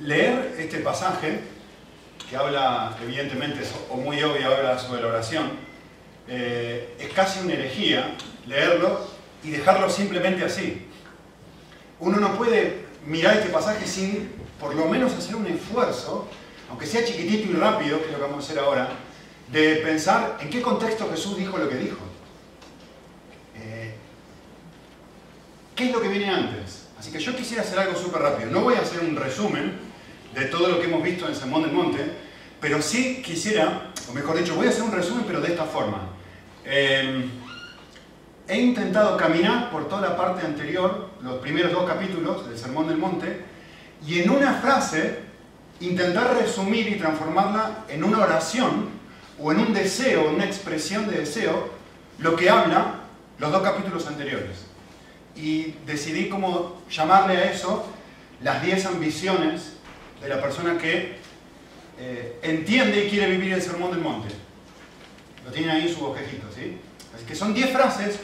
Leer este pasaje, que habla evidentemente, o muy obvio habla sobre la oración, eh, es casi una herejía leerlo y dejarlo simplemente así. Uno no puede mirar este pasaje sin por lo menos hacer un esfuerzo, aunque sea chiquitito y rápido, que es lo que vamos a hacer ahora, de pensar en qué contexto Jesús dijo lo que dijo. Eh, ¿Qué es lo que viene antes? Así que yo quisiera hacer algo súper rápido. No voy a hacer un resumen de todo lo que hemos visto en Sermón del Monte, pero sí quisiera, o mejor dicho, voy a hacer un resumen, pero de esta forma. Eh, he intentado caminar por toda la parte anterior, los primeros dos capítulos del Sermón del Monte, y en una frase intentar resumir y transformarla en una oración o en un deseo, una expresión de deseo, lo que habla los dos capítulos anteriores. Y decidí cómo llamarle a eso las 10 ambiciones de la persona que eh, entiende y quiere vivir el sermón del monte. Lo tienen ahí en su bosquejito, ¿sí? Así que son 10 frases,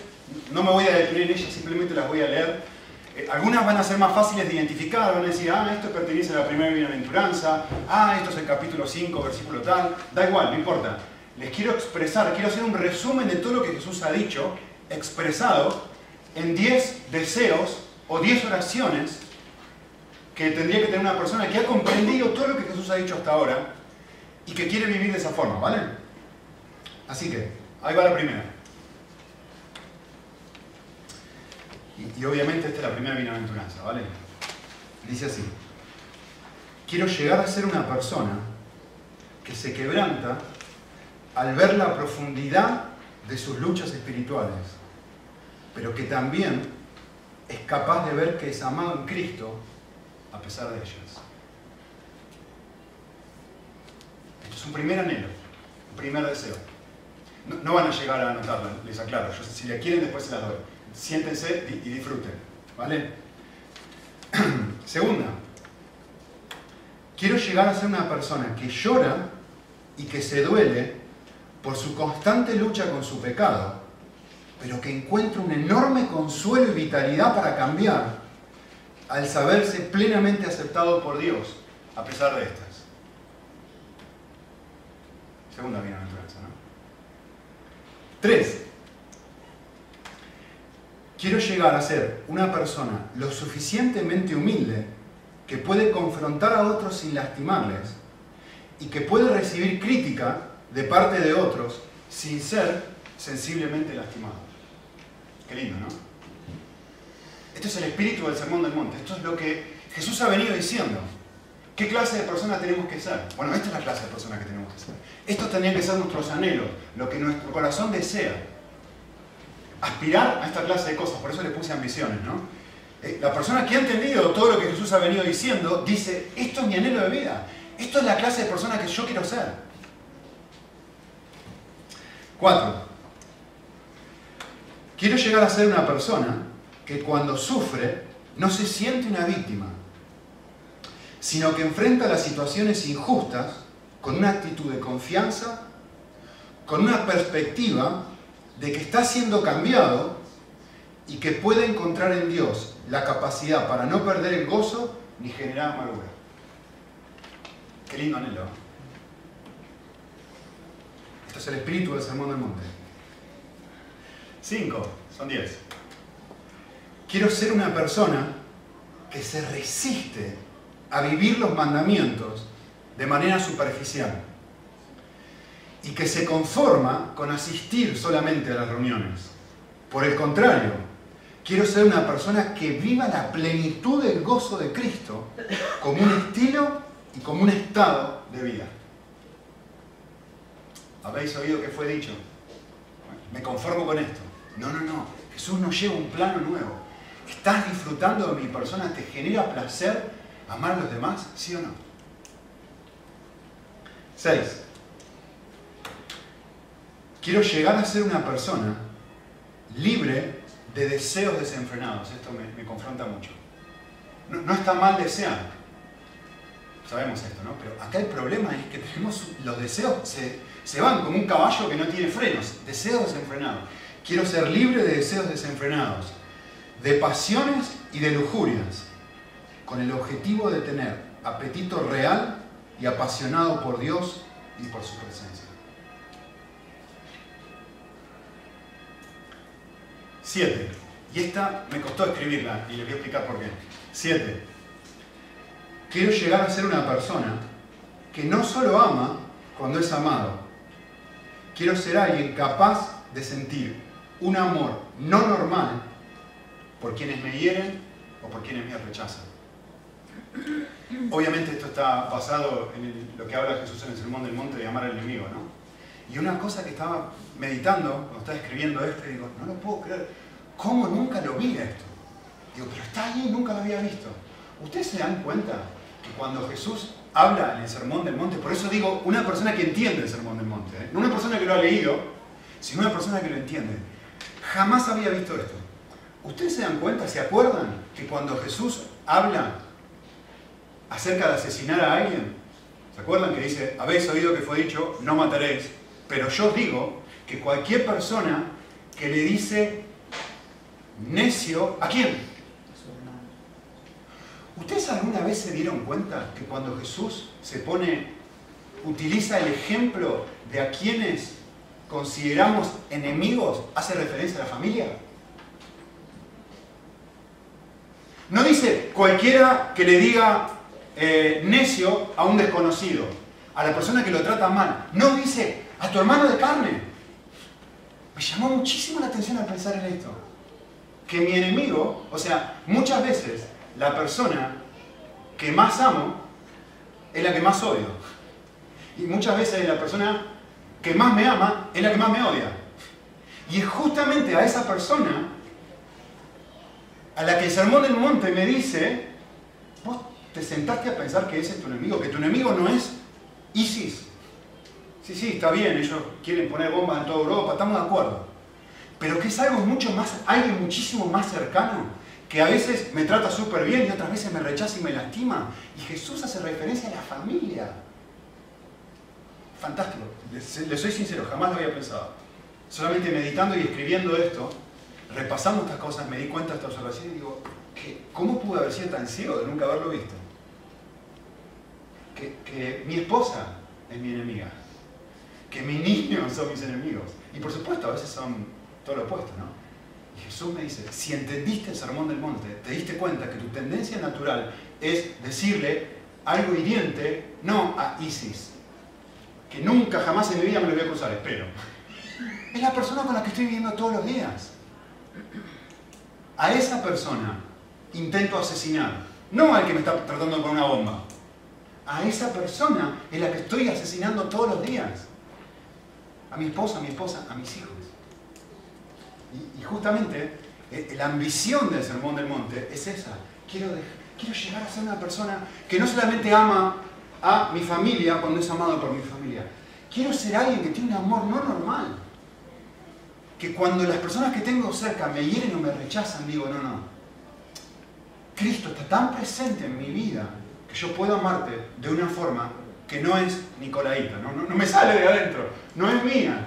no me voy a detener en ellas, simplemente las voy a leer. Eh, algunas van a ser más fáciles de identificar, van a decir, ah, esto pertenece a la primera bienaventuranza, ah, esto es el capítulo 5, versículo tal, da igual, no importa. Les quiero expresar, quiero hacer un resumen de todo lo que Jesús ha dicho, expresado en 10 deseos o 10 oraciones que tendría que tener una persona que ha comprendido todo lo que Jesús ha dicho hasta ahora y que quiere vivir de esa forma, ¿vale? Así que, ahí va la primera. Y, obviamente esta es la primera bienaventuranza, ¿vale? Dice así, quiero llegar a ser una persona que se quebranta al ver la profundidad de sus luchas espirituales, pero que también es capaz de ver que es amado en Cristo a pesar de ellas. Esto es un primer anhelo, un primer deseo. No, van a llegar a anotarla, les aclaro. Si la quieren, después se las doy. Siéntense y disfruten. ¿Vale? Segunda, quiero llegar a ser una persona que llora y que se duele por su constante lucha con su pecado, pero que encuentra un enorme consuelo y vitalidad para cambiar al saberse plenamente aceptado por Dios, a pesar de estas. Segunda bienaventuranza, ¿no? Tres. Quiero llegar a ser una persona lo suficientemente humilde que puede confrontar a otros sin lastimarles y que puede recibir crítica de parte de otros sin ser sensiblemente lastimado. Qué lindo, ¿no? Esto es el espíritu del sermón del monte. Esto es lo que Jesús ha venido diciendo. ¿Qué clase de persona tenemos que ser? Bueno, esta es la clase de persona que tenemos que ser. Estos tendrían que ser nuestros anhelos, lo que nuestro corazón desea. Aspirar a esta clase de cosas, por eso le puse ambiciones, ¿no? Eh, la persona que ha entendido todo lo que Jesús ha venido diciendo dice, esto es mi anhelo de vida. Esto es la clase de persona que yo quiero ser. Cuatro. Quiero llegar a ser una persona que cuando sufre no se siente una víctima, sino que enfrenta las situaciones injustas con una actitud de confianza, con una perspectiva de que está siendo cambiado y que puede encontrar en Dios la capacidad para no perder el gozo ni generar amargura. Qué lindo anhelo. Esto es el espíritu del sermón del monte. Cinco, son diez. Quiero ser una persona que se resiste a vivir los mandamientos de manera superficial y que se conforma con asistir solamente a las reuniones. Por el contrario, quiero ser una persona que viva la plenitud del gozo de Cristo como un estilo y como un estado de vida. ¿Habéis oído que fue dicho? Me conformo con esto. No, no, no. Jesús nos lleva un plano nuevo. ¿Estás disfrutando de mi persona? ¿Te genera placer amar a los demás? ¿Sí o no? 6. Quiero llegar a ser una persona libre de deseos desenfrenados. Esto me, confronta mucho. No, no, está mal desear. Sabemos esto, ¿no? Pero acá el problema es que tenemos los deseos, se, se van como un caballo que no tiene frenos. Deseos desenfrenados. Quiero ser libre de deseos desenfrenados de pasiones y de lujurias. con el objetivo de tener apetito real y apasionado por Dios y por su presencia. 7. Y esta me costó escribirla y les voy a explicar por qué. 7. Quiero llegar a ser una persona que no solo ama cuando es amado. Quiero ser alguien capaz de sentir un amor no normal por quienes me hieren o por quienes me rechazan. Obviamente esto está basado en lo que habla Jesús en el Sermón del Monte de amar al enemigo, ¿no? Y una cosa que estaba meditando cuando estaba escribiendo esto, digo, no lo puedo creer, ¿cómo nunca lo vi esto? Digo, pero está ahí, nunca lo había visto. ¿Ustedes se dan cuenta que cuando Jesús habla en el Sermón del Monte, por eso digo, una persona que entiende el Sermón del Monte, ¿eh? no una persona que lo ha leído, sino una persona que lo entiende, jamás había visto esto. ¿Ustedes se dan cuenta, se acuerdan que cuando Jesús habla acerca de asesinar a alguien, ¿se acuerdan que dice, habéis oído que fue dicho, no mataréis? Pero yo digo que cualquier persona que le dice necio, ¿a quién? ¿Ustedes alguna vez se dieron cuenta que cuando Jesús se pone, utiliza el ejemplo de a quienes consideramos enemigos, hace referencia a la familia? No dice cualquiera que le diga eh, necio a un desconocido, a la persona que lo trata mal. No dice a tu hermano de carne. Me llamó muchísimo la atención al pensar en esto. Que mi enemigo, o sea, muchas veces la persona que más amo es la que más odio. Y muchas veces la persona que más me ama es la que más me odia. Y es justamente a esa persona a la que el sermón del monte me dice, vos te sentaste a pensar que ese es tu enemigo, que tu enemigo no es ISIS. Sí, sí, está bien, ellos quieren poner bombas en toda Europa, estamos de acuerdo. Pero que es algo mucho más, alguien muchísimo más cercano, que a veces me trata súper bien y otras veces me rechaza y me lastima. Y Jesús hace referencia a la familia. Fantástico, le soy sincero, jamás lo había pensado. Solamente meditando y escribiendo esto, repasando estas cosas, me di cuenta de esta observación y digo, ¿cómo pude haber sido tan ciego de nunca haberlo visto? Que, que mi esposa es mi enemiga, que mis niños son mis enemigos. Y por supuesto, a veces son todo lo opuesto, ¿no? Y Jesús me dice, si entendiste el sermón del monte, te diste cuenta que tu tendencia natural es decirle algo hiriente, no a Isis, que nunca jamás en mi vida me lo voy a cruzar, espero. Es la persona con la que estoy viviendo todos los días. A esa persona intento asesinar, no al que me está tratando con una bomba. A esa persona es la que estoy asesinando todos los días. A mi esposa, a mi esposa, a mis hijos. Y, justamente eh, la ambición del Sermón del Monte es esa. Quiero llegar a ser una persona que no solamente ama a mi familia cuando es amado por mi familia. Quiero ser alguien que tiene un amor no normal. Que cuando las personas que tengo cerca me hieren o me rechazan, digo, no, no. Cristo está tan presente en mi vida que yo puedo amarte de una forma que no es Nicolaita, no, no, no me sale de adentro, no es mía,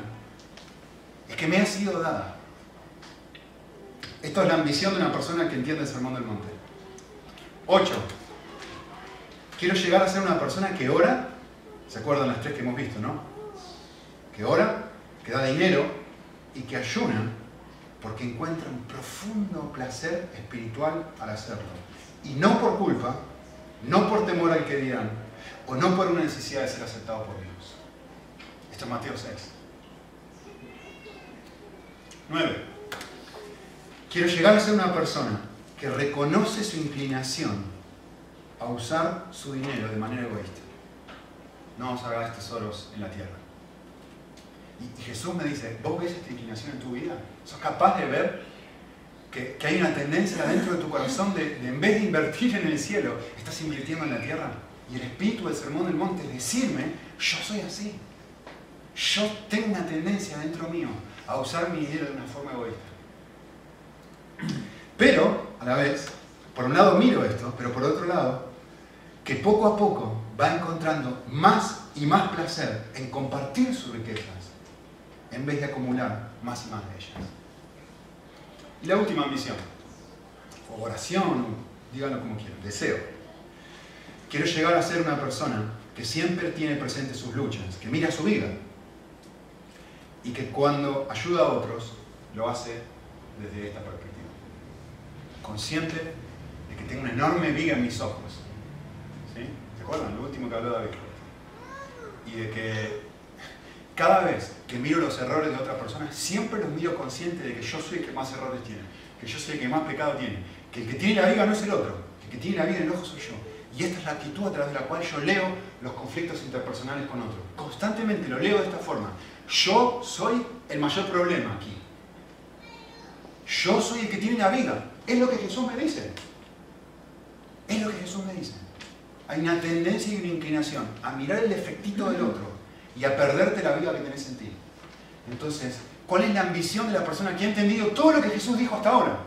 es que me ha sido dada. Esto es la ambición de una persona que entiende el sermón del monte. 8. Quiero llegar a ser una persona que ora, ¿se acuerdan las tres que hemos visto, no? Que ora, que da dinero y que ayuna porque encuentra un profundo placer espiritual al hacerlo. Y no por culpa, no por temor al que dirán, o no por una necesidad de ser aceptado por Dios. Esto es Mateo 6. 9. Quiero llegar a ser una persona que reconoce su inclinación a usar su dinero de manera egoísta. No os hagáis tesoros en la tierra. Y, Jesús me dice, ¿vos ves esta inclinación en tu vida? ¿Sos capaz de ver que, hay una tendencia dentro de tu corazón de, en vez de invertir en el cielo, estás invirtiendo en la tierra? Y el espíritu del sermón del monte es decirme, yo soy así. Yo tengo una tendencia dentro mío a usar mi dinero de una forma egoísta. Pero, a la vez, por un lado miro esto, pero por otro lado, que poco a poco va encontrando más y más placer en compartir sus riquezas en vez de acumular más y más de ellas. Y la última ambición, o oración, díganlo como quieran, deseo. Quiero llegar a ser una persona que siempre tiene presente sus luchas, que mira su vida y que cuando ayuda a otros lo hace desde esta perspectiva. Consciente de que tengo una enorme viga en mis ojos. ¿Sí? ¿Se acuerdan? Lo último que habló David. Y de que cada vez que miro los errores de otra persona, siempre los miro consciente de que yo soy el que más errores tiene, que yo soy el que más pecado tiene, que el que tiene la viga no es el otro, el que tiene la viga en el ojo soy yo. Y esta es la actitud a través de la cual yo leo los conflictos interpersonales con otros. Constantemente lo leo de esta forma. Yo soy el mayor problema aquí. Yo soy el que tiene la viga. Es lo que Jesús me dice. Es lo que Jesús me dice. Hay una tendencia y una inclinación a mirar el efectito del otro y a perderte la vida que tenés en ti. Entonces, ¿cuál es la ambición de la persona que ha entendido todo lo que Jesús dijo hasta ahora?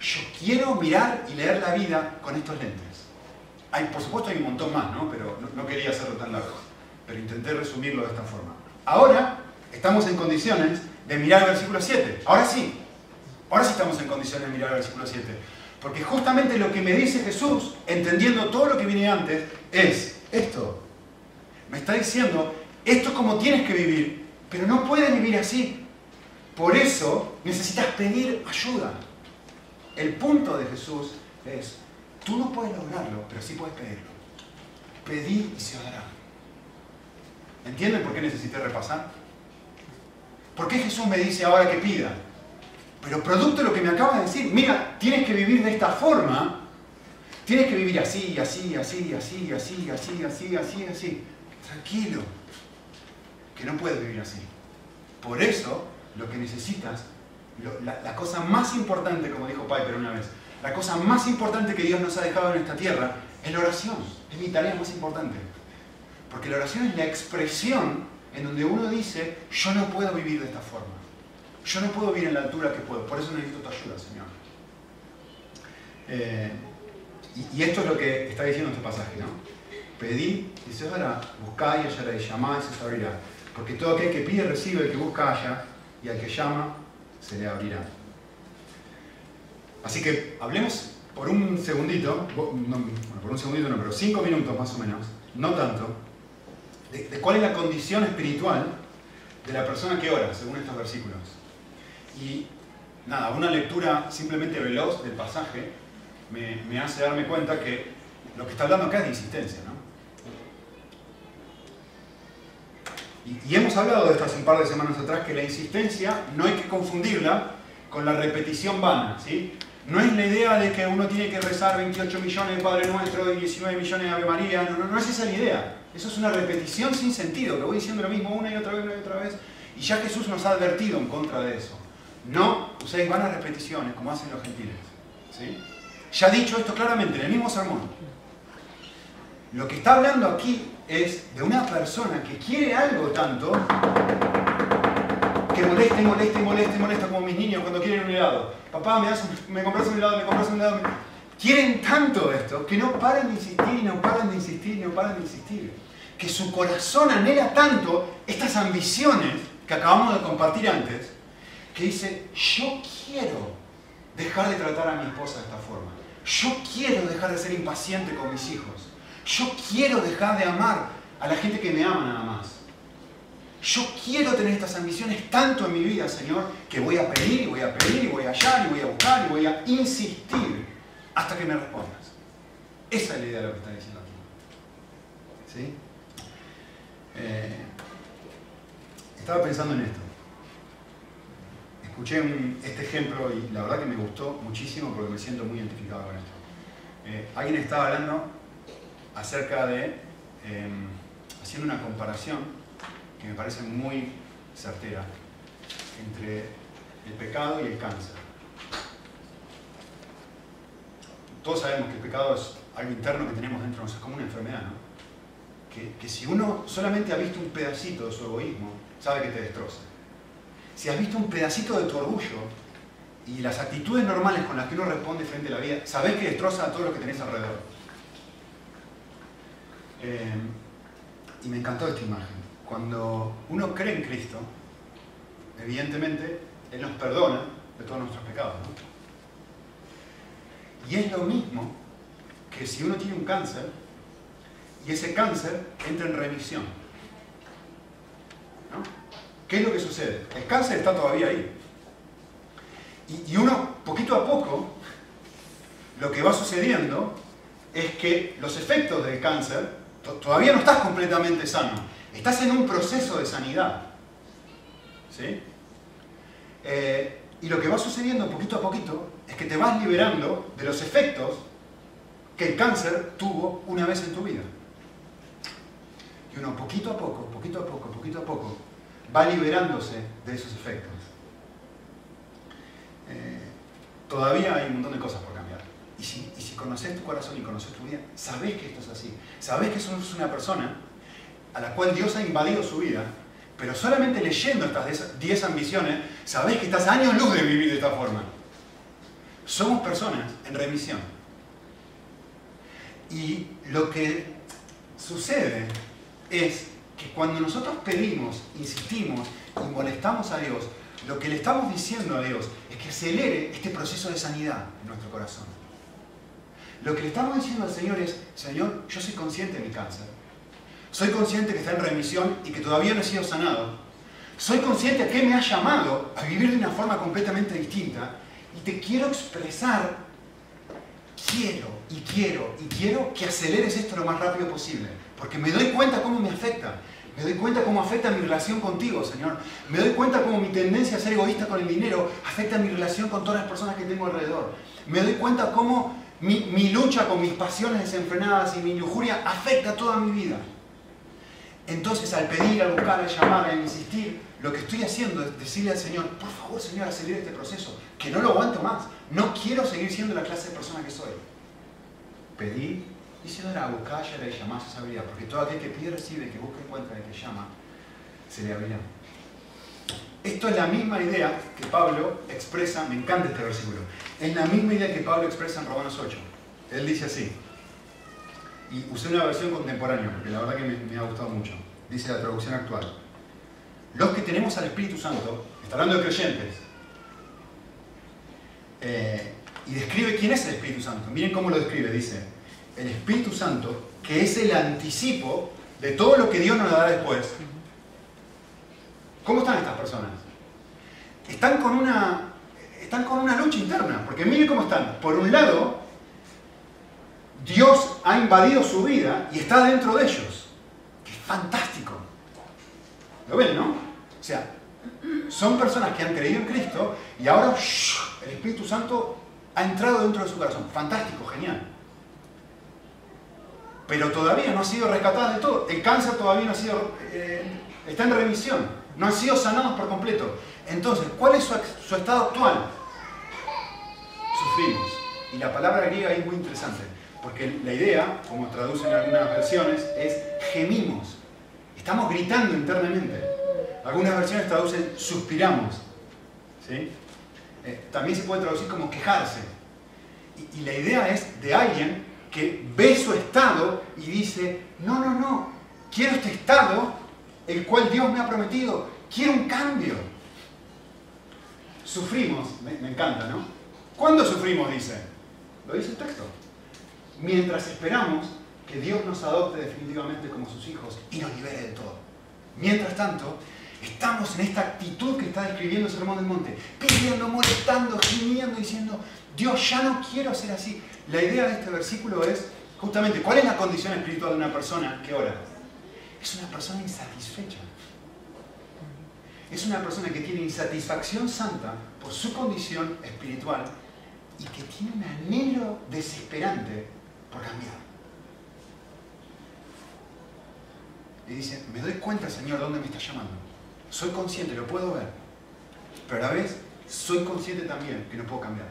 Yo quiero mirar y leer la vida con estos lentes. Hay, por supuesto hay un montón más, ¿no? pero no, quería hacerlo tan largo. Pero intenté resumirlo de esta forma. Ahora estamos en condiciones de mirar el versículo 7. Ahora sí. Ahora sí estamos en condiciones de mirar el versículo 7. Porque justamente lo que me dice Jesús, entendiendo todo lo que viene antes, es esto. Me está diciendo, esto es como tienes que vivir, pero no puedes vivir así. Por eso necesitas pedir ayuda. El punto de Jesús es, tú no puedes lograrlo, pero sí puedes pedirlo. Pedí y se dará. ¿Entienden por qué necesité repasar? ¿Por qué Jesús me dice ahora que pida? Pero producto de lo que me acaba de decir, mira, tienes que vivir de esta forma, tienes que vivir así, así, así, así, así, así, así, así, así. Tranquilo, que no puedes vivir así. Por eso, lo que necesitas, la, cosa más importante, como dijo Piper una vez, la cosa más importante que Dios nos ha dejado en esta tierra es la oración. Es mi tarea más importante. Porque la oración es la expresión en donde uno dice, yo no puedo vivir de esta forma. Yo no puedo vivir en la altura que puedo. Por eso necesito tu ayuda, Señor. Eh, y, esto es lo que está diciendo este pasaje, ¿no? Pedí y se dará, buscad y hallaréis, llamad y se abrirá. Porque todo aquel que pide recibe, el que busca halla, y al que llama se le abrirá. Así que hablemos por un segundito, bueno, por un segundito no, pero cinco minutos más o menos, no tanto, de, cuál es la condición espiritual de la persona que ora, según estos versículos. Y nada, una lectura simplemente veloz del pasaje me, hace darme cuenta que lo que está hablando acá es de insistencia, ¿no? Y, hemos hablado de esto hace un par de semanas atrás, que la insistencia no hay que confundirla con la repetición vana. ¿sí? No es la idea de que uno tiene que rezar 28 millones de Padre Nuestro y 19 millones de Ave María. No, no, no es esa la idea. Eso es una repetición sin sentido, que voy diciendo lo mismo una y otra vez, una y otra vez. Y ya Jesús nos ha advertido en contra de eso. No uséis vanas repeticiones como hacen los gentiles. ¿sí? Ya dicho esto claramente en el mismo sermón. Lo que está hablando aquí es de una persona que quiere algo tanto que moleste, moleste, moleste, molesta como mis niños cuando quieren un helado. Papá, me, das me compras un helado, me compras un helado. Quieren tanto esto que no paran de insistir, no paran de insistir, no paran de insistir. Que su corazón anhela tanto estas ambiciones que acabamos de compartir antes, que dice, yo quiero dejar de tratar a mi esposa de esta forma. Yo quiero dejar de ser impaciente con mis hijos. Yo quiero dejar de amar a la gente que me ama nada más. Yo quiero tener estas ambiciones tanto en mi vida, Señor, que voy a pedir y voy a pedir y voy a hallar y voy a buscar y voy a insistir hasta que me respondas. Esa es la idea de lo que está diciendo aquí. ¿Sí? Eh, estaba pensando en esto. Escuché este ejemplo y la verdad que me gustó muchísimo porque me siento muy identificado con esto. Eh, alguien estaba hablando acerca de, em, haciendo una comparación que me parece muy certera, entre el pecado y el cáncer. Todos sabemos que el pecado es algo interno que tenemos dentro de nosotros, es como una enfermedad, ¿no? Que, que si uno solamente ha visto un pedacito de su egoísmo, sabe que te destroza. Si has visto un pedacito de tu orgullo y las actitudes normales con las que uno responde frente a la vida, sabes que destroza a todo lo que tenés alrededor. Eh, y me encantó esta imagen. Cuando uno cree en Cristo, evidentemente Él nos perdona de todos nuestros pecados. Y es lo mismo que si uno tiene un cáncer y ese cáncer entra en remisión. ¿No? ¿Qué es lo que sucede? El cáncer está todavía ahí. Y, uno, poquito a poco, lo que va sucediendo es que los efectos del cáncer, todavía no estás completamente sano, estás en un proceso de sanidad. ¿Sí? Eh, y lo que va sucediendo poquito a poquito es que te vas liberando de los efectos que el cáncer tuvo una vez en tu vida. Y uno poquito a poco, poquito a poco, poquito a poco, va liberándose de esos efectos. Eh, todavía hay un montón de cosas por cambiar. Y si, conoces tu corazón y conoces tu vida, sabes que esto es así. Sabes que sos una persona a la cual Dios ha invadido su vida, pero solamente leyendo estas 10 ambiciones, sabes que estás años luz de vivir de esta forma. Somos personas en remisión. Y lo que sucede es que cuando nosotros pedimos, insistimos y molestamos a Dios, lo que le estamos diciendo a Dios es que acelere este proceso de sanidad en nuestro corazón. Lo que le estamos diciendo al Señor es, Señor, yo soy consciente de mi cáncer. Soy consciente que está en remisión y que todavía no he sido sanado. Soy consciente que me ha llamado a vivir de una forma completamente distinta y te quiero expresar, quiero y quiero y quiero que aceleres esto lo más rápido posible. Porque me doy cuenta cómo me afecta. Me doy cuenta cómo afecta mi relación contigo, Señor. Me doy cuenta cómo mi tendencia a ser egoísta con el dinero afecta mi relación con todas las personas que tengo alrededor. Me doy cuenta cómo mi, lucha con mis pasiones desenfrenadas y mi lujuria afecta toda mi vida. Entonces, al pedir, al buscar, al llamar, al insistir, lo que estoy haciendo es decirle al Señor, por favor, Señor, acelere este proceso, que no lo aguanto más. No quiero seguir siendo la clase de persona que soy. Pedí y se dará, buscar, hallará y llamar, se abrirá. Porque todo aquel que pide, recibe, que busca, encuentra, y que llama, se le abrirá. Esto es la misma idea que Pablo expresa, me encanta este versículo, es la misma idea que Pablo expresa en Romanos 8. Él dice así, y usé una versión contemporánea, porque la verdad que me, ha gustado mucho. Dice la traducción actual. Los que tenemos al Espíritu Santo, está hablando de creyentes, eh, y describe quién es el Espíritu Santo. Miren cómo lo describe, dice, el Espíritu Santo, que es el anticipo de todo lo que Dios nos dará después. ¿Cómo están estas personas? Están con una, están con una lucha interna, porque miren cómo están. Por un lado, Dios ha invadido su vida y está dentro de ellos. ¡Qué fantástico! ¿Lo ven, no? O sea, son personas que han creído en Cristo y ahora el Espíritu Santo ha entrado dentro de su corazón. Fantástico, genial pero todavía no ha sido rescatada de todo. El cáncer todavía no ha sido, eh, está en remisión, no han sido sanados por completo. Entonces, ¿cuál es su, estado actual? Sufrimos. Y la palabra griega es muy interesante, porque la idea, como traducen en algunas versiones, es gemimos. Estamos gritando internamente. Algunas versiones traducen suspiramos. ¿sí? Eh, también se puede traducir como quejarse. y la idea es de alguien que ve su estado y dice, no, no, no, quiero este estado el cual Dios me ha prometido, quiero un cambio. Sufrimos, me, encanta, ¿no? ¿Cuándo sufrimos? Dice. Lo dice el texto. Mientras esperamos que Dios nos adopte definitivamente como sus hijos y nos libere de todo. Mientras tanto, estamos en esta actitud que está describiendo el Sermón del Monte, pidiendo, molestando, gimiendo, diciendo, Dios, ya no quiero ser así. La idea de este versículo es justamente, ¿cuál es la condición espiritual de una persona que ora? Es una persona insatisfecha. Es una persona que tiene insatisfacción santa por su condición espiritual y que tiene un anhelo desesperante por cambiar. Y dice, me doy cuenta, Señor, dónde me está llamando. Soy consciente, lo puedo ver. Pero a la vez, soy consciente también que no puedo cambiar.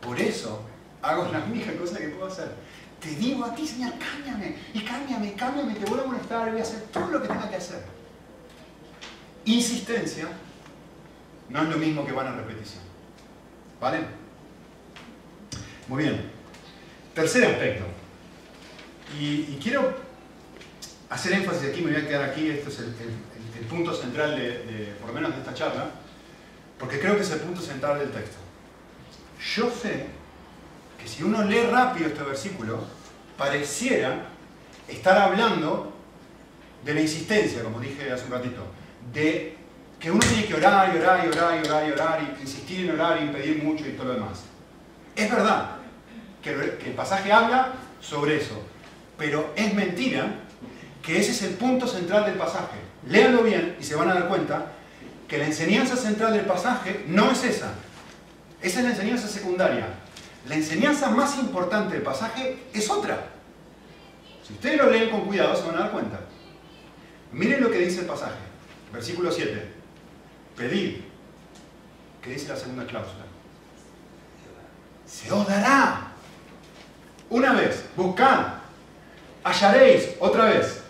Por eso hago la única cosa que puedo hacer. Te digo a ti, Señor, cámbiame, y cámbiame, cámbiame, te voy a molestar, voy a hacer todo lo que tenga que hacer. Insistencia no es lo mismo que van a repetición. ¿Vale? Muy bien. Tercer aspecto. Y, quiero hacer énfasis aquí, me voy a quedar aquí, este es el, punto central de, por lo menos de esta charla, porque creo que es el punto central del texto. Yo sé que si uno lee rápido este versículo, pareciera estar hablando de la insistencia, como dije hace un ratito, de que uno tiene que orar y orar y orar y orar y orar y insistir en orar y pedir mucho y todo lo demás. Es verdad que el pasaje habla sobre eso, pero es mentira que ese es el punto central del pasaje. Léanlo bien y se van a dar cuenta que la enseñanza central del pasaje no es esa. Esa es la enseñanza secundaria. La enseñanza más importante del pasaje es otra. Si ustedes lo leen con cuidado se van a dar cuenta. Miren lo que dice el pasaje. Versículo 7. Pedid. ¿Qué dice la segunda cláusula? Se os dará. Una vez. Buscad. Hallaréis. Otra vez.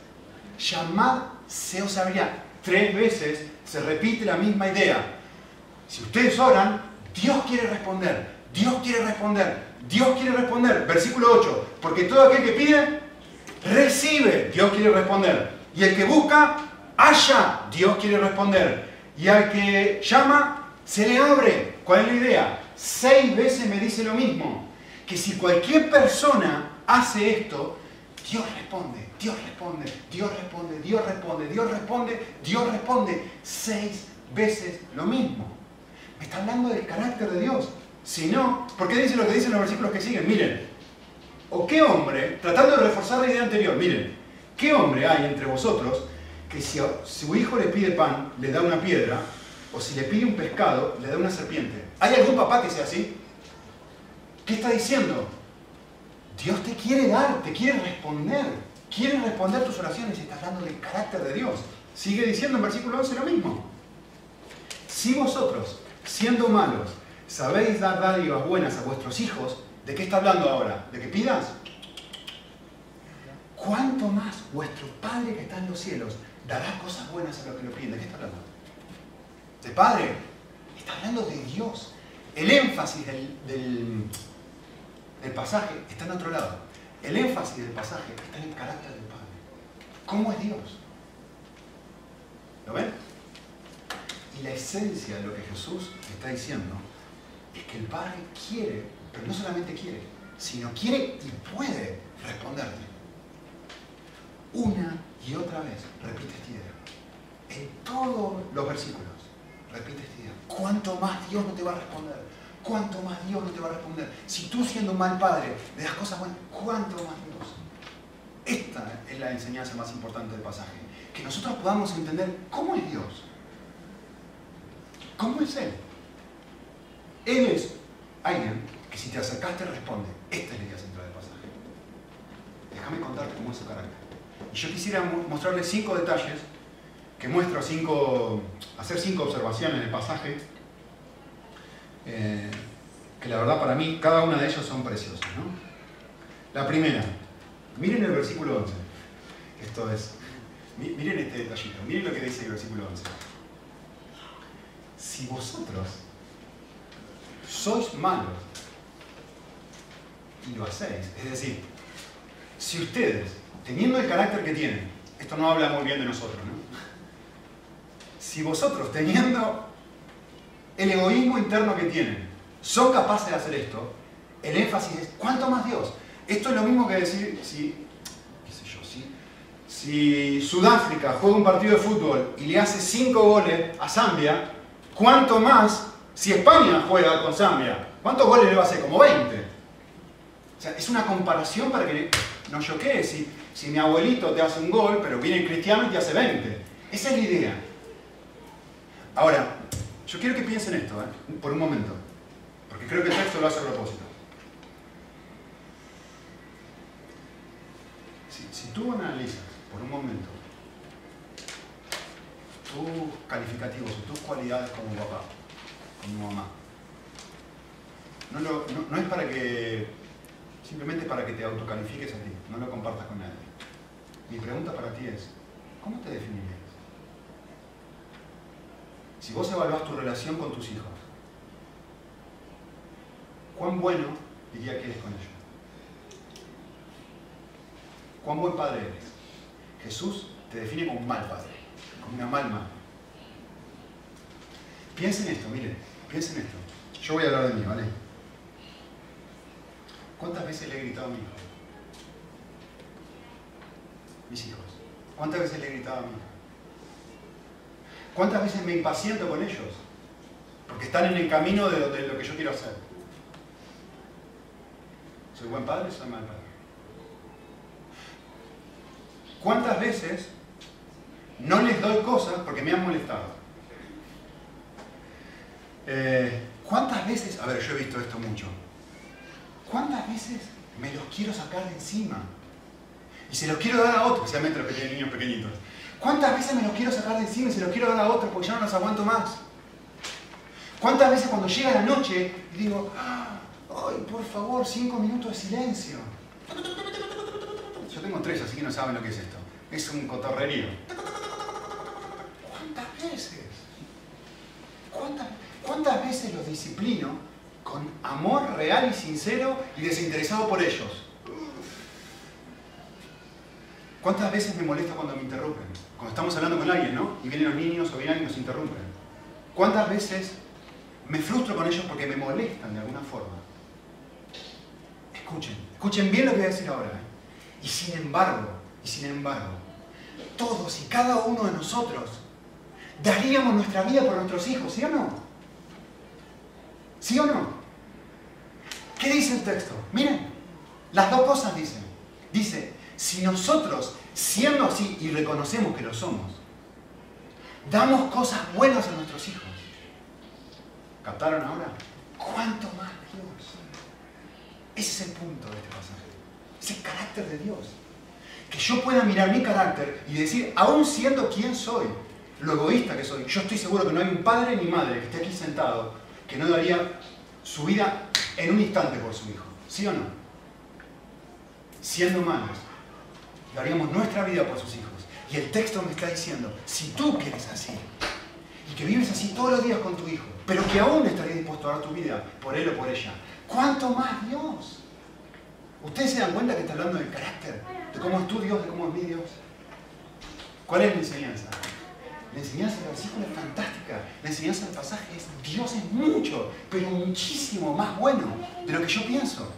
Llamad. Se os abrirá. Tres veces se repite la misma idea. Si ustedes oran, Dios quiere responder. Dios quiere responder. Dios quiere responder. Versículo 8. Porque todo aquel que pide, recibe. Dios quiere responder. Y el que busca, halla. Dios quiere responder. Y al que llama, se le abre. ¿Cuál es la idea? Seis veces me dice lo mismo. Que si cualquier persona hace esto, Dios responde, Dios responde, Dios responde, Dios responde, Dios responde, Dios responde. Seis veces lo mismo. Me está hablando del carácter de Dios. Si no, ¿por qué dice lo que dicen los versículos que siguen? Miren, o qué hombre, tratando de reforzar la idea anterior, miren, ¿qué hombre hay entre vosotros que si su hijo le pide pan, le da una piedra, o si le pide un pescado, le da una serpiente? ¿Hay algún papá que sea así? ¿Qué está diciendo? Dios te quiere dar, te quiere responder, quiere responder tus oraciones y está hablando del carácter de Dios. Sigue diciendo en versículo 11 lo mismo. Si vosotros, siendo malos, sabéis dar dádivas buenas a vuestros hijos, ¿de qué está hablando ahora? ¿De que pidas? ¿Cuánto más vuestro Padre que está en los cielos dará cosas buenas a los que lo piden? ¿De qué está hablando? ¿De Padre? Está hablando de Dios. El énfasis del, del pasaje está en otro lado. El énfasis del pasaje está en el carácter del Padre. ¿Cómo es Dios? ¿Lo ven? Y la esencia de lo que Jesús está diciendo es que el Padre quiere, pero no solamente quiere, sino quiere y puede responderte. Una y otra vez repite esta idea. En todos los versículos repite esta idea. ¿Cuánto más Dios no te va a responder? ¿Cuánto más Dios no te va a responder? Si tú siendo un mal padre le das cosas buenas, ¿cuánto más Dios? Esta es la enseñanza más importante del pasaje. Que nosotros podamos entender cómo es Dios. ¿Cómo es Él? Él es alguien que si te acercaste responde. Esta es la idea central del pasaje. Déjame contarte cómo es su carácter. Y yo quisiera mostrarles cinco detalles que muestro cinco, hacer cinco observaciones del pasaje eh, que la verdad para mí cada una de ellas son preciosas. La primera, miren el versículo 11. Esto es, miren este detallito, miren lo que dice el versículo 11. Si vosotros sois malos y lo hacéis, es decir, si ustedes, teniendo el carácter que tienen, esto no habla muy bien de nosotros, ¿no? Si vosotros, teniendo el egoísmo interno que tienen, son capaces de hacer esto, el énfasis es, ¿cuánto más Dios? Esto es lo mismo que decir, si, qué sé yo, si, Sudáfrica juega un partido de fútbol y le hace 5 goles a Zambia, ¿cuánto más si España juega con Zambia? ¿Cuántos goles le va a hacer? Como 20. O sea, es una comparación para que no choquee. Si, si mi abuelito te hace un gol, pero viene cristiano y te hace 20. Esa es la idea. Ahora, yo quiero que piensen esto, ¿eh? por un momento, porque creo que el texto lo hace a propósito. Si, tú analizas por un momento tus calificativos tus cualidades como papá, mamá, no, no, es para que, simplemente para que te autocalifiques a ti, no lo compartas con nadie. Mi pregunta para ti es, ¿cómo te definirías? Si vos evaluás tu relación con tus hijos, ¿cuán bueno diría que eres con ellos? ¿Cuán buen padre eres? Jesús te define como un mal padre, como una mal madre. Piensen esto, miren, piensen esto. Yo voy a hablar de mí, ¿vale? ¿Cuántas veces le he gritado a mi hijo? Mis hijos. ¿Cuántas veces le he gritado a mi hijo? ¿Cuántas veces me impaciento con ellos? Porque están en el camino de, de lo que yo quiero hacer. ¿Soy buen padre o soy mal padre? ¿Cuántas veces no les doy cosas porque me han molestado? Eh, ¿Cuántas veces, a ver, yo he visto esto mucho, ¿cuántas veces me los quiero sacar de encima? Y se los quiero dar a otros, especialmente los que tienen niños pequeñitos. ¿Cuántas veces me los quiero sacar de encima y se los quiero dar a otros porque ya no los aguanto más? ¿Cuántas veces cuando llega la noche digo, ay, por favor, cinco minutos de silencio? Yo tengo tres, así que no saben lo que es esto. Es un cotorrerío. ¿Cuántas veces? ¿Cuántas, ¿Cuántas veces los disciplino con amor real y sincero y desinteresado por ellos? ¿Cuántas veces me molesta cuando me interrumpen? Cuando estamos hablando con alguien, ¿no? Y vienen los niños o vienen y nos interrumpen. ¿Cuántas veces me frustro con ellos porque me molestan de alguna forma? Escuchen, escuchen bien lo que voy a decir ahora. ¿eh? Y sin embargo, y sin embargo, todos y cada uno de nosotros daríamos nuestra vida por nuestros hijos, ¿sí o no? ¿Sí o no? ¿Qué dice el texto? Miren, las dos cosas dicen. Dice, si nosotros, siendo así y reconocemos que lo somos, damos cosas buenas a nuestros hijos, ¿captaron ahora? ¿Cuánto más Dios? Ese es el punto de este pasaje. Es el carácter de Dios. Que yo pueda mirar mi carácter y decir, aún siendo quien soy, lo egoísta que soy, yo estoy seguro que no hay un padre ni madre que esté aquí sentado que no daría su vida en un instante por su hijo. ¿Sí o no? Siendo humanos, daríamos nuestra vida por sus hijos. Y el texto me está diciendo, si tú quieres así, y que vives así todos los días con tu hijo, pero que aún estarías dispuesto a dar tu vida por él o por ella, ¿cuánto más Dios? ¿Ustedes se dan cuenta que está hablando del carácter? ¿De cómo es tu Dios? ¿De cómo es mi Dios? ¿Cuál es la enseñanza? La enseñanza del versículo es fantástica. La enseñanza del pasaje es Dios es mucho, pero muchísimo más bueno de lo que yo pienso.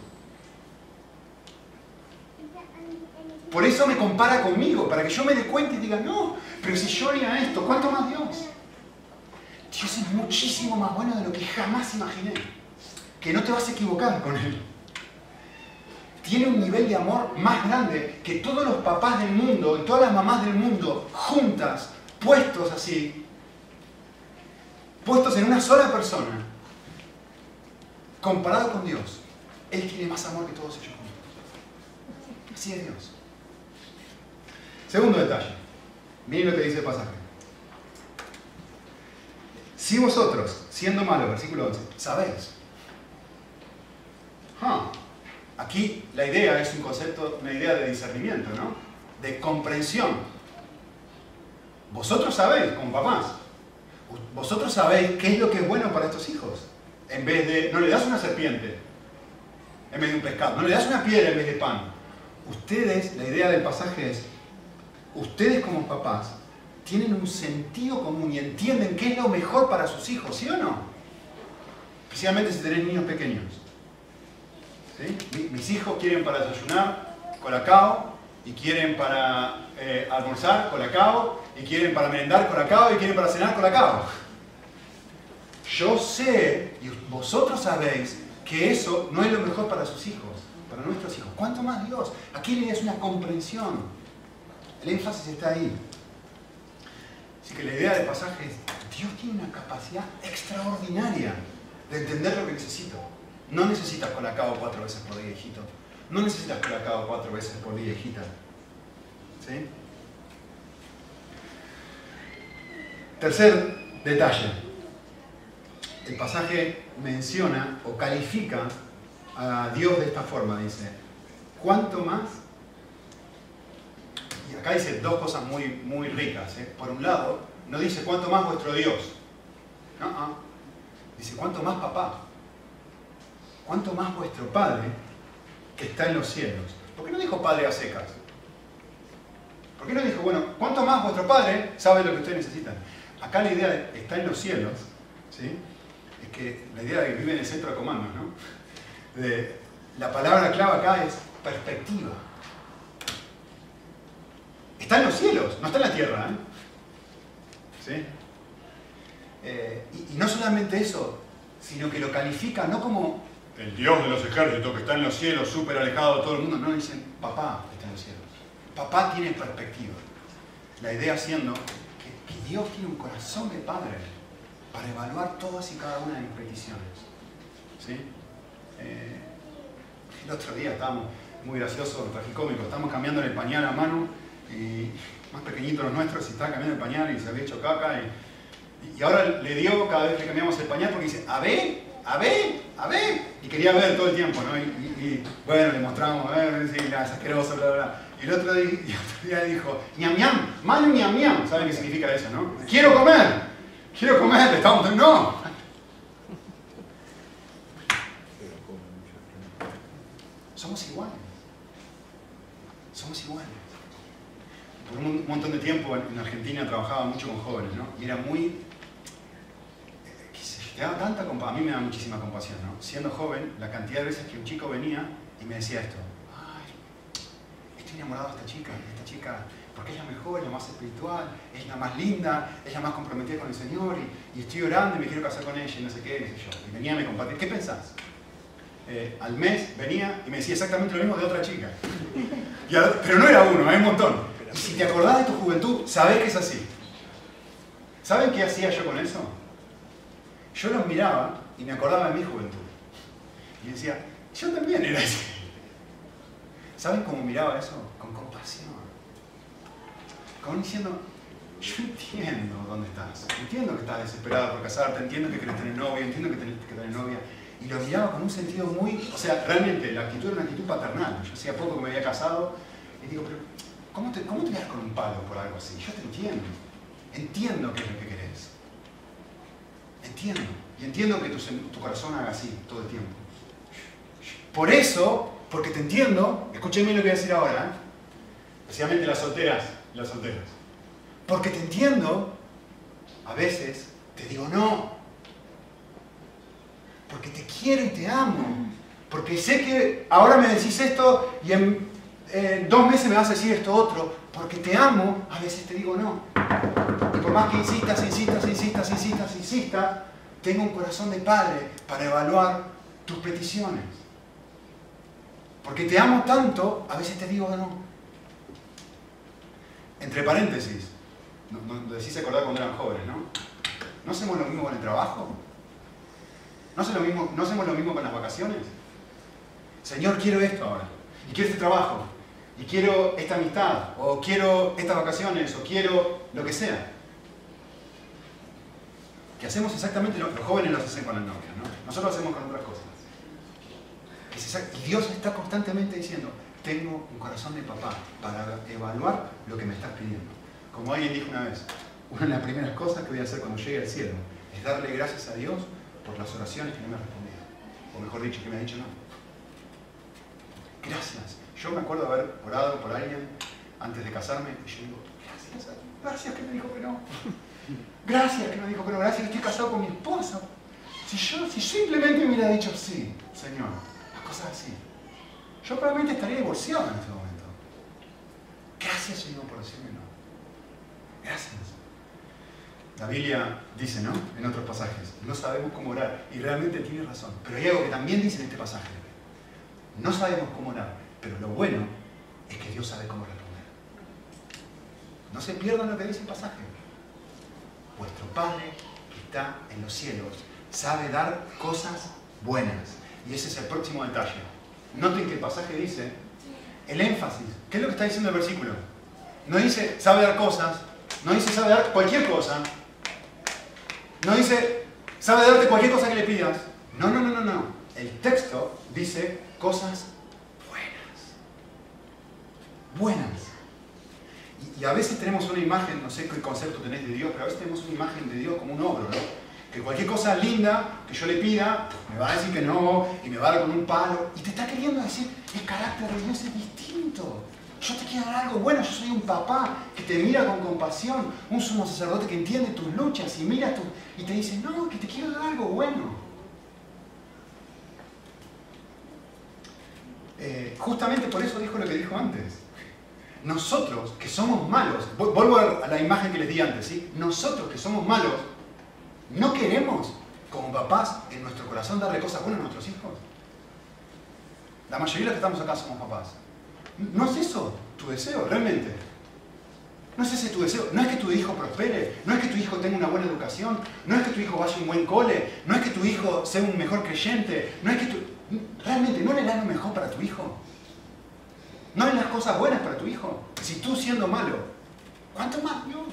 Por eso me compara conmigo, para que yo me dé cuenta y diga, no, pero si yo haría esto, ¿cuánto más Dios? Dios es muchísimo más bueno de lo que jamás imaginé. Que no te vas a equivocar con Él. Tiene un nivel de amor más grande que todos los papás del mundo y todas las mamás del mundo juntas, puestos así, puestos en una sola persona, comparado con Dios. Él tiene más amor que todos ellos juntos. Así es Dios. Segundo detalle. Miren lo que dice el pasaje. Si vosotros, siendo malos, versículo 11, sabéis. Aquí la idea es un concepto, una idea de discernimiento, ¿no? De comprensión. Vosotros sabéis, como papás, vosotros sabéis qué es lo que es bueno para estos hijos. En vez de, no le das una serpiente en vez de un pescado, no le das una piedra en vez de pan. Ustedes, la idea del pasaje es, ustedes como papás tienen un sentido común y entienden qué es lo mejor para sus hijos, ¿sí o no? Especialmente si tenés niños pequeños. ¿Sí? Mis hijos quieren para desayunar colacao y quieren para eh, almorzar colacao y quieren para merendar colacao y quieren para cenar colacao. Yo sé, y vosotros sabéis, que eso no es lo mejor para sus hijos, para nuestros hijos. ¿Cuánto más Dios? Aquí le es una comprensión. El énfasis está ahí. Así que la idea del pasaje es, Dios tiene una capacidad extraordinaria de entender lo que necesito. No necesitas colacao cuatro veces por día, hijito. No necesitas colacao cuatro veces por día, hijita. ¿Sí? Tercer detalle. El pasaje menciona o califica a Dios de esta forma. Dice, ¿cuánto más? Y acá dice dos cosas muy, muy ricas. ¿eh? Por un lado, no dice cuánto más vuestro Dios. Dice, ¿cuánto más papá? ¿Cuánto más vuestro Padre que está en los cielos? ¿Por qué no dijo Padre a secas? ¿Por qué no dijo, bueno, cuánto más vuestro Padre sabe lo que ustedes necesitan? Acá la idea de está en los cielos, ¿sí? es que la idea de que vive en el centro de comandos, ¿no? La palabra clave acá es perspectiva. Está en los cielos, no está en la tierra. ¿eh? ¿Sí? Eh, y, no solamente eso, sino que lo califica no como el Dios de los ejércitos que está en los cielos, súper alejado de todo el mundo, no, dicen papá está en los cielos. Papá tiene perspectiva. La idea siendo que, Dios tiene un corazón de padre para evaluar todas y cada una de mis peticiones. ¿Sí? Eh, el otro día estábamos muy graciosos, tragicómicos, estábamos cambiando el pañal a mano y más pequeñitos los nuestros y estaba cambiando el pañal y se había hecho caca y, y ahora le dio cada vez que cambiamos el pañal porque dice, a ver, a ver, a ver, y quería ver todo el tiempo, ¿no? Y, bueno, le mostramos, a ver, sí, es asqueroso, bla, bla. Y el otro día, y el otro día dijo, ñam ñam, mal ñam ñam, ¿saben qué significa eso, no? Quiero comer, quiero comer, estamos, no. Somos iguales. Somos iguales. Por un montón de tiempo en Argentina trabajaba mucho con jóvenes, ¿no? Y era muy tanta a mí me da muchísima compasión, ¿no? Siendo joven, la cantidad de veces que un chico venía y me decía esto, ay, estoy enamorado de esta chica, de esta chica, porque es la mejor, es la más espiritual, es la más linda, es la más comprometida con el Señor, y, estoy orando y me quiero casar con ella, y no sé qué, y yo. Y venía y me compartía, ¿qué pensás? Eh, al mes venía y me decía exactamente lo mismo de otra chica. pero no era uno, hay un montón. Y si te acordás de tu juventud, sabés que es así. ¿Saben qué hacía yo con eso? Yo los miraba y me acordaba de mi juventud. Y decía, yo también era así. ¿Saben cómo miraba eso? Con compasión. Como diciendo, yo entiendo dónde estás. Entiendo que estás desesperada por casarte, entiendo que querés tener novia, entiendo que tenés que tener novia. Y lo miraba con un sentido muy... O sea, realmente la actitud era una actitud paternal. Yo hacía poco que me había casado y digo, pero ¿cómo te, cómo te das con un palo por algo así? Yo te entiendo. Entiendo qué es lo que querés. Entiendo. Y entiendo que tu, corazón haga así todo el tiempo. Por eso, porque te entiendo, escúchenme lo que voy a decir ahora, ¿eh? especialmente las solteras las solteras. Porque te entiendo, a veces te digo no. Porque te quiero y te amo. Porque sé que ahora me decís esto y en dos meses me vas a decir esto otro. Porque te amo, a veces te digo no. Por más que insistas, insistas, insistas, insistas, insistas, tengo un corazón de padre para evaluar tus peticiones. Porque te amo tanto, a veces te digo no. Entre paréntesis, nos decís acordar cuando eran jóvenes, ¿no? ¿No hacemos lo mismo con el trabajo? ¿No hacemos, lo mismo, ¿No hacemos lo mismo con las vacaciones? Señor, quiero esto ahora. Y quiero este trabajo. Y quiero esta amistad. O quiero estas vacaciones. O quiero lo que sea que hacemos exactamente lo que los jóvenes lo hacen con la novia, ¿no? Nosotros lo hacemos con otras cosas. y Dios está constantemente diciendo, tengo un corazón de papá para evaluar lo que me estás pidiendo. Como alguien dijo una vez, una de las primeras cosas que voy a hacer cuando llegue al cielo es darle gracias a Dios por las oraciones que no me ha respondido. O mejor dicho, que me ha dicho no. Gracias. Yo me acuerdo de haber orado por alguien antes de casarme y yo digo, gracias, gracias que me dijo que no. Gracias que me dijo no, gracias que estoy casado con mi esposa. Si yo si simplemente me hubiera dicho sí, Señor, las cosas así, yo probablemente estaría divorciado en este momento. Gracias, Señor, por decirme no. Gracias. La Biblia dice, ¿no? En otros pasajes, no sabemos cómo orar. Y realmente tiene razón. Pero hay algo que también dice en este pasaje. No sabemos cómo orar, pero lo bueno es que Dios sabe cómo responder. No se pierdan lo que dice el pasaje vuestro Padre que está en los cielos sabe dar cosas buenas. Y ese es el próximo detalle. Noten que el pasaje dice, el énfasis, ¿qué es lo que está diciendo el versículo? No dice sabe dar cosas, no dice sabe dar cualquier cosa, no dice sabe darte cualquier cosa que le pidas. No, no, no, no, no. El texto dice cosas buenas. Buenas. Y a veces tenemos una imagen, no sé qué concepto tenés de Dios, pero a veces tenemos una imagen de Dios como un ogro, ¿no? Que cualquier cosa linda que yo le pida, me va a decir que no, y me va a dar con un palo. Y te está queriendo decir, el carácter de Dios es distinto. Yo te quiero dar algo bueno, yo soy un papá que te mira con compasión, un sumo sacerdote que entiende tus luchas y mira tu, y te dice, no, que te quiero dar algo bueno. eh, justamente por eso dijo lo que dijo antes. Nosotros, que somos malos, vuelvo a la imagen que les di antes, ¿sí? Nosotros que somos malos, no queremos, como papás, en nuestro corazón darle cosas buenas a nuestros hijos. La mayoría de los que estamos acá somos papás. ¿No es eso tu deseo, realmente? No es ese tu deseo. No es que tu hijo prospere, no es que tu hijo tenga una buena educación, no es que tu hijo vaya a un buen cole, no es que tu hijo sea un mejor creyente, no es que tu... Realmente, ¿no le das lo mejor para tu hijo? ¿No le das cosas buenas para tu hijo? Si tú siendo malo, ¿cuánto más Dios?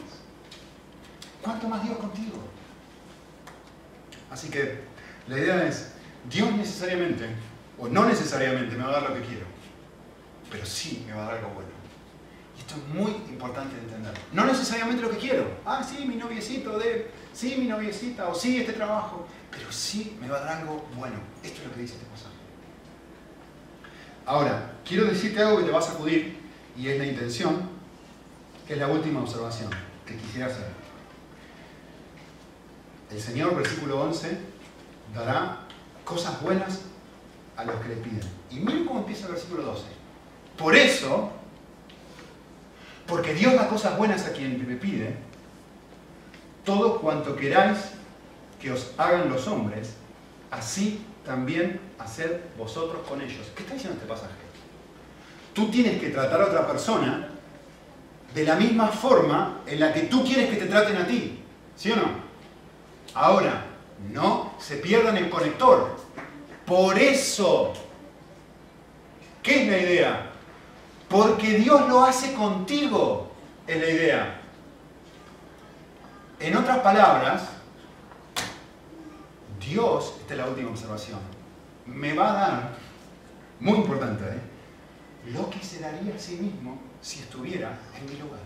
¿Cuánto más Dios contigo? Así que la idea es, Dios necesariamente, o no necesariamente, me va a dar lo que quiero, pero sí me va a dar algo bueno. Y esto es muy importante de entender. No necesariamente lo que quiero. Ah, sí, mi noviecito de, sí, mi noviecita, o sí, este trabajo, pero sí me va a dar algo bueno. Esto es lo que dice este pasaje. Ahora, quiero decirte algo que te va a sacudir, y es la intención, que es la última observación que quisiera hacer. El Señor, versículo 11, dará cosas buenas a los que le piden. Y miren cómo empieza el versículo 12. Por eso, porque Dios da cosas buenas a quien le pide, todo cuanto queráis que os hagan los hombres, así también haced vosotros con ellos. ¿Qué está diciendo este pasaje? Tú tienes que tratar a otra persona de la misma forma en la que tú quieres que te traten a ti. ¿Sí o no? Ahora, no se pierdan el conector. Por eso, ¿qué es la idea? Porque Dios lo hace contigo, es la idea. En otras palabras, Dios, esta es la última observación, me va a dar, muy importante, ¿eh? lo que se daría a sí mismo si estuviera en mi lugar.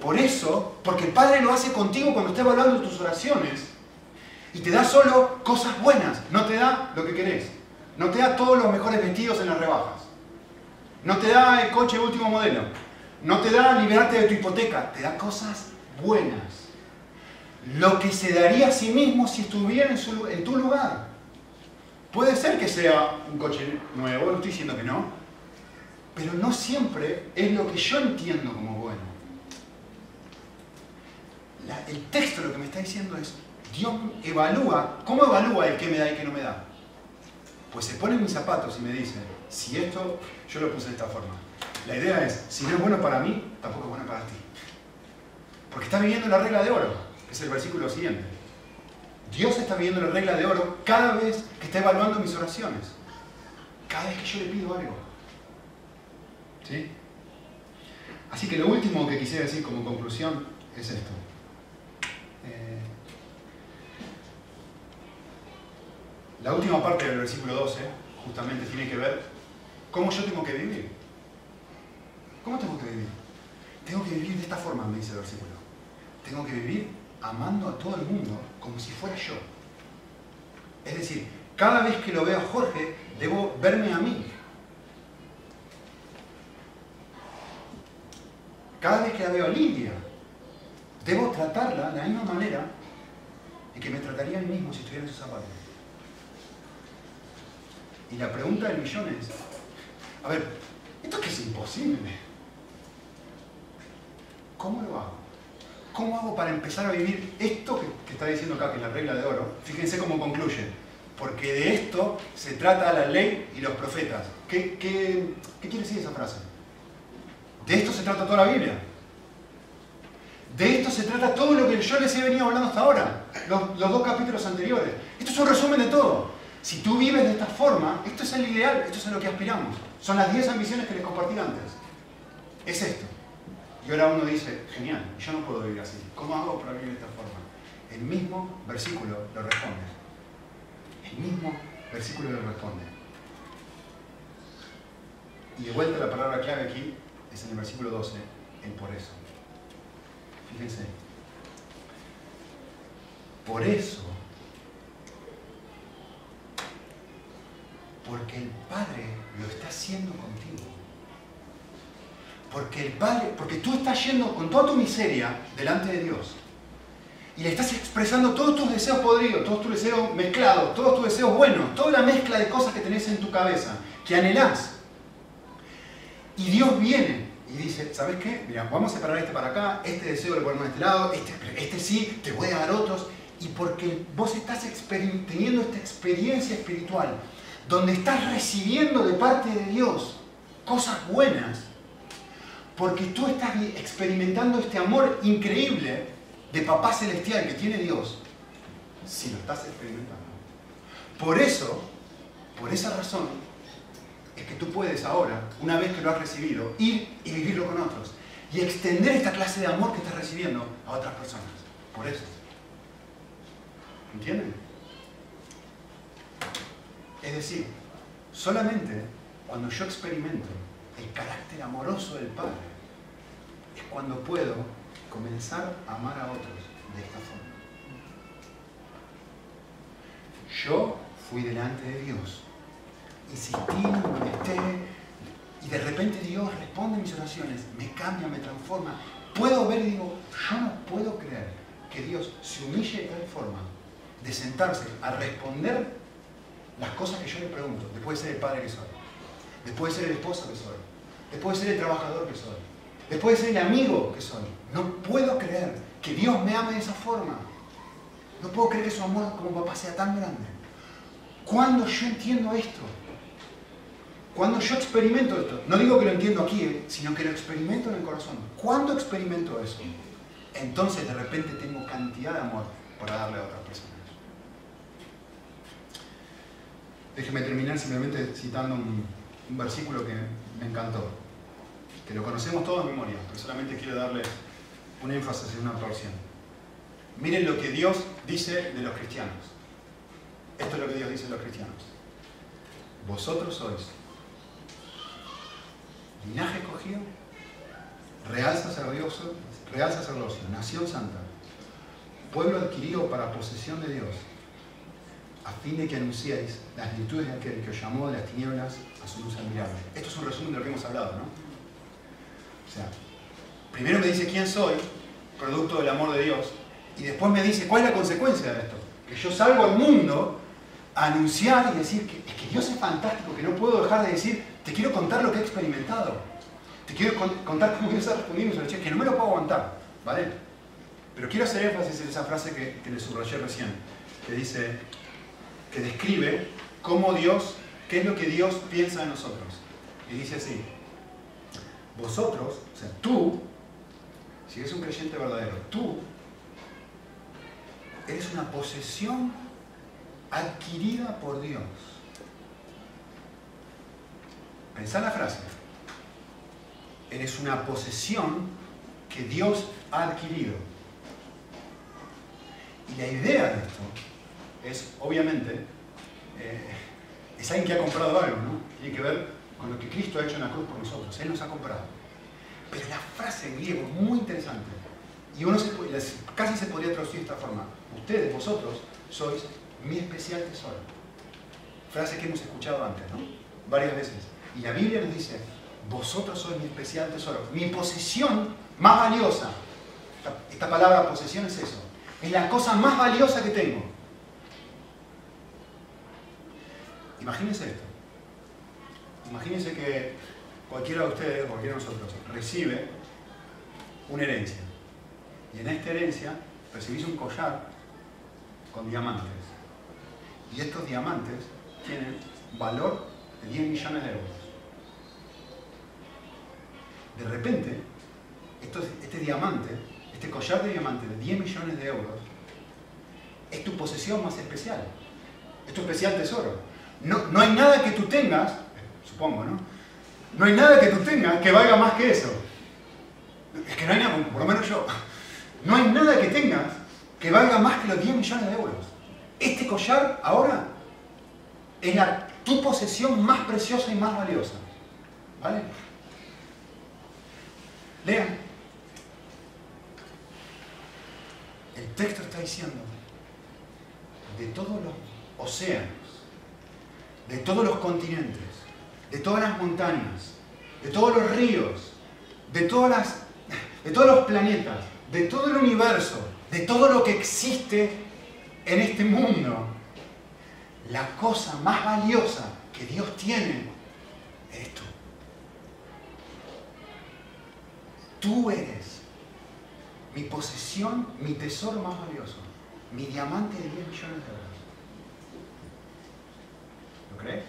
Por eso, porque el Padre lo hace contigo cuando está evaluando tus oraciones y te da solo cosas buenas, no te da lo que querés, no te da todos los mejores vestidos en las rebajas, no te da el coche último modelo, no te da liberarte de tu hipoteca, te da cosas buenas lo que se daría a sí mismo si estuviera en, tu lugar. Puede ser que sea un coche nuevo, no estoy diciendo que no, pero no siempre es lo que yo entiendo como bueno. el texto lo que me está diciendo es, Dios evalúa, ¿cómo evalúa el que me da y qué no me da? Pues se pone en mis zapatos y me dice, si esto, yo lo puse de esta forma. La idea es, si no es bueno para mí, tampoco es bueno para ti. Porque está viviendo la regla de oro es el versículo siguiente. Dios está viendo la regla de oro cada vez que está evaluando mis oraciones. Cada vez que yo le pido algo. ¿Sí? Así que lo último que quisiera decir como conclusión es esto. Eh, la última parte del versículo 12 justamente tiene que ver cómo yo tengo que vivir. ¿Cómo tengo que vivir? Tengo que vivir de esta forma, me dice el versículo. Tengo que vivir amando a todo el mundo como si fuera yo. Es decir, cada vez que lo veo a Jorge, debo verme a mí. Cada vez que la veo a Lidia, debo tratarla de la misma manera en que me trataría a mí mismo si estuviera en sus zapatos. Y la pregunta del millón es, a ver, esto que es imposible. ¿Cómo lo hago? ¿Cómo hago para empezar a vivir esto que, está diciendo acá, que es la regla de oro? Fíjense cómo concluye. Porque de esto se trata la ley y los profetas. ¿Qué, quiere decir esa frase? De esto se trata toda la Biblia. De esto se trata todo lo que yo les he venido hablando hasta ahora, los, los, dos capítulos anteriores. Esto es un resumen de todo. Si tú vives de esta forma, esto es el ideal, esto es a lo que aspiramos. Son las 10 ambiciones que les compartí antes. Es esto. Y ahora uno dice, genial, yo no puedo vivir así. ¿Cómo hago para vivir de esta forma? El mismo versículo lo responde. El mismo versículo lo responde. Y de vuelta la palabra clave aquí es en el versículo 12, el por eso. Fíjense. Por eso, porque el Padre lo está haciendo contigo. Porque el Padre, porque tú estás yendo con toda tu miseria delante de Dios. y le estás expresando todos tus deseos podridos, todos tus deseos mezclados, todos tus deseos buenos, toda la mezcla de cosas que tenés en tu cabeza, que anhelás. Y Dios viene y dice, ¿sabes qué? Mira, vamos a separar este para acá, este deseo lo ponemos de este lado, este, este sí, te voy a dar otros. Y porque vos estás teniendo esta experiencia espiritual, donde estás recibiendo de parte de Dios cosas buenas, porque tú estás experimentando este amor increíble de papá celestial que tiene Dios, si lo estás experimentando. Por eso, por esa razón, es que tú puedes ahora, una vez que lo has recibido, ir y vivirlo con otros y extender esta clase de amor que estás recibiendo a otras personas. Por eso. ¿Entienden? Es decir, solamente cuando yo experimento el carácter amoroso del Padre, es cuando puedo comenzar a amar a otros de esta forma. Yo fui delante de Dios, insistí, molesté, y de repente Dios responde a mis oraciones, me cambia, me transforma. Puedo ver y digo, yo no puedo creer que Dios se humille de tal forma de sentarse a responder las cosas que yo le pregunto, después de ser el padre que soy, después de ser el esposo que soy, después de ser el trabajador que soy, después de ser el amigo que soy. No puedo creer que Dios me ame de esa forma. No puedo creer que su amor como papá sea tan grande. Cuando yo entiendo esto, cuando yo experimento esto, no digo que lo entiendo aquí, eh, sino que lo experimento en el corazón. ¿Cuándo experimento eso? Entonces de repente tengo cantidad de amor para darle a otras personas. Déjeme terminar simplemente citando un, versículo que me encantó, que lo conocemos todos en memoria, pero solamente quiero darle un énfasis en una porción. Miren lo que Dios dice de los cristianos. Esto es lo que Dios dice de los cristianos. Vosotros sois linaje escogido, real sacerdocio, real sacerdocio, nación santa, pueblo adquirido para posesión de Dios, a fin de que anunciéis las virtudes de aquel que os llamó de las tinieblas a su luz admirable. Esto es un resumen de lo que hemos hablado, ¿no? O sea, primero me dice quién soy, producto del amor de Dios, y después me dice cuál es la consecuencia de esto. Que yo salgo al mundo a anunciar y decir que, es que Dios es fantástico, que no puedo dejar de decir, te quiero contar lo que he experimentado. Te quiero contar cómo Dios ha respondido mis que no me lo puedo aguantar, ¿vale? Pero quiero hacer énfasis en esa frase que, que le subrayé recién, que dice, que describe cómo Dios, qué es lo que Dios piensa de nosotros. Y dice así, vosotros, o sea, tú, si eres un creyente verdadero, tú eres una posesión adquirida por Dios. Pensá la frase. Eres una posesión que Dios ha adquirido. Y la idea de esto es, obviamente, eh, es alguien que ha comprado algo, ¿no? Tiene que ver con lo que Cristo ha hecho en la cruz por nosotros. Él nos ha comprado. Pero la frase en griego es muy interesante. Y uno casi se podría traducir de esta forma. Ustedes, vosotros, sois mi especial tesoro. Frase que hemos escuchado antes, ¿no? Varias veces. Y la Biblia nos dice, vosotros sois mi especial tesoro. Mi posesión más valiosa. esta palabra posesión es eso. Es la cosa más valiosa que tengo. Imagínense esto. Imagínense que cualquiera de ustedes, cualquiera de nosotros, recibe una herencia. Y en esta herencia recibís un collar con diamantes. Y estos diamantes tienen valor de 10 millones de euros. De repente, este diamante, este collar de diamantes de 10 millones de euros, es tu posesión más especial. Es tu especial tesoro. No, hay nada que tú tengas, supongo, ¿no? No hay nada que tú tengas que valga más que eso. Es que no hay nada, por lo menos yo, no hay nada que tengas que valga más que los 10 millones de euros. Este collar ahora es la, tu posesión más preciosa y más valiosa. ¿Vale? Lean. El texto está diciendo, de todos los océanos, de todos los continentes, de todas las montañas, de todos los ríos, de todas de todos los planetas, de todo el universo, de todo lo que existe en este mundo, la cosa más valiosa que Dios tiene es tú. Tú eres mi posesión, mi tesoro más valioso, mi diamante de 10 millones de dólares. ¿Lo crees?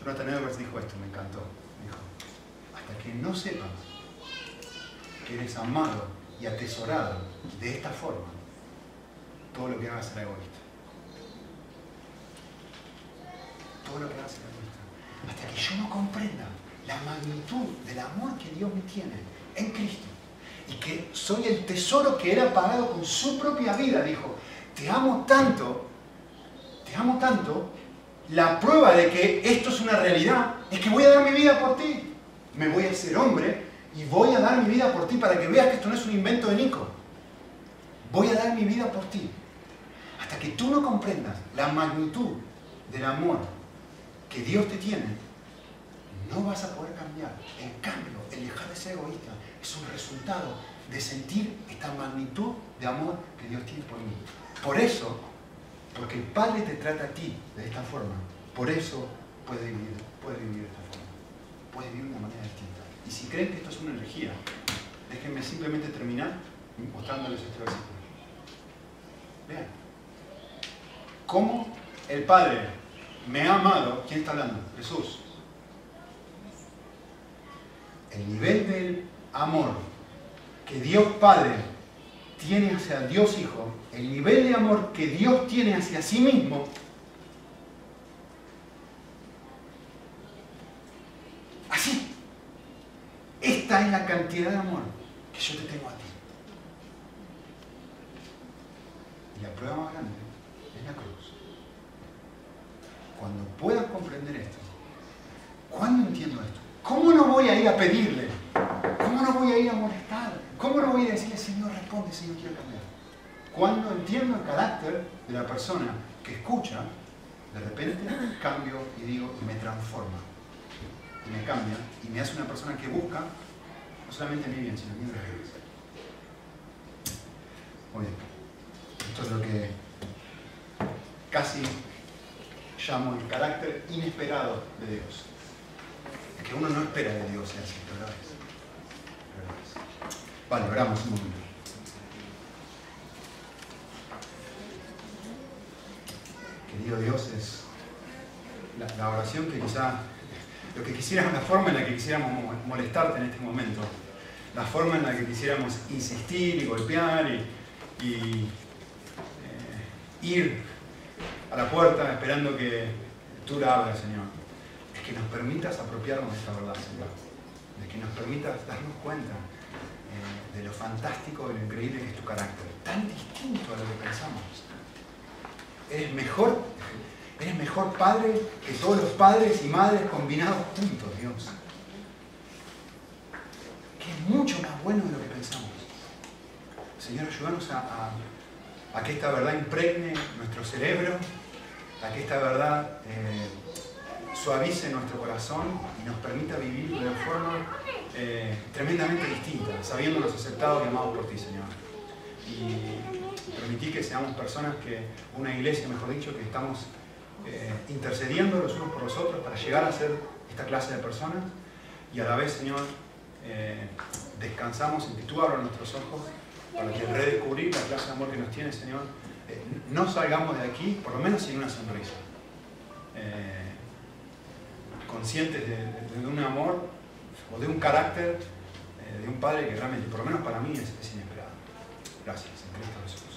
Jonathan Edwards dijo esto, me encantó. Dijo, hasta que no sepas que eres amado y atesorado de esta forma, todo lo que hagas será egoísta. Todo lo que hagas será egoísta. Hasta que yo no comprenda la magnitud del amor que Dios me tiene en Cristo y que soy el tesoro que ha pagado con su propia vida. Dijo, te amo tanto, te amo tanto, la prueba de que esto es una realidad es que voy a dar mi vida por ti. Me voy a hacer hombre y voy a dar mi vida por ti para que veas que esto no es un invento de Nico. Voy a dar mi vida por ti. Hasta que tú no comprendas la magnitud del amor que Dios te tiene, no vas a poder cambiar. En cambio, el dejar de ser egoísta es un resultado de sentir esta magnitud de amor que Dios tiene por mí. Por eso, porque el Padre te trata a ti de esta forma, por eso puedes vivir, puedes vivir de esta forma. Puedes vivir de una manera distinta. Y si creen que esto es una energía, déjenme simplemente terminar mostrándoles este versículo. Vean. ¿Cómo el Padre me ha amado? ¿Quién está hablando? Jesús. El nivel del amor que Dios Padre tiene hacia Dios Hijo, el nivel de amor que Dios tiene hacia sí mismo, así. Esta es la cantidad de amor que yo te tengo a ti. Y la prueba más grande es la cruz. Cuando puedas comprender esto, ¿cuándo entiendo esto? ¿Cómo no voy a ir a pedirle? ¿Cómo no voy a ir a molestar? ¿Cómo no voy a decirle, Señor, responde si yo quiero cambiar? Cuando entiendo el carácter de la persona que escucha, de repente cambio y digo, y me transforma. Y me cambia y me hace una persona que busca no solamente mi bien, sino mi bien Muy bien. Esto es lo que casi llamo el carácter inesperado de Dios. Es que uno no espera de Dios así, pero es. Vale, oramos un momento. Querido Dios, es la, oración que quizá lo que quisiéramos, la forma en la que quisiéramos molestarte en este momento, la forma en la que quisiéramos insistir y golpear y, eh, ir a la puerta esperando que tú la abras, Señor, es que nos permitas apropiarnos de esta verdad, Señor, de que nos permitas darnos cuenta eh, de lo fantástico, de lo increíble que es tu carácter, tan distinto a lo que pensamos. Eres mejor Eres mejor padre que todos los padres y madres combinados juntos, Dios. Que es mucho más bueno de lo que pensamos. Señor, ayúdanos a, que esta verdad impregne nuestro cerebro, a que esta verdad eh, suavice nuestro corazón y nos permita vivir de una forma eh, tremendamente distinta, sabiéndonos aceptados y amados por ti, Señor. Y permitir que seamos personas que, una iglesia, mejor dicho, que estamos eh, intercediendo los unos por los otros para llegar a ser esta clase de personas y a la vez, Señor, eh, descansamos en que tú abras nuestros ojos para que redescubrir la clase de amor que nos tiene, Señor, no salgamos de aquí, por lo menos sin una sonrisa, conscientes de, un amor o de un carácter de un Padre que realmente, por lo menos para mí, es, es inesperado. Gracias, en Cristo Jesús.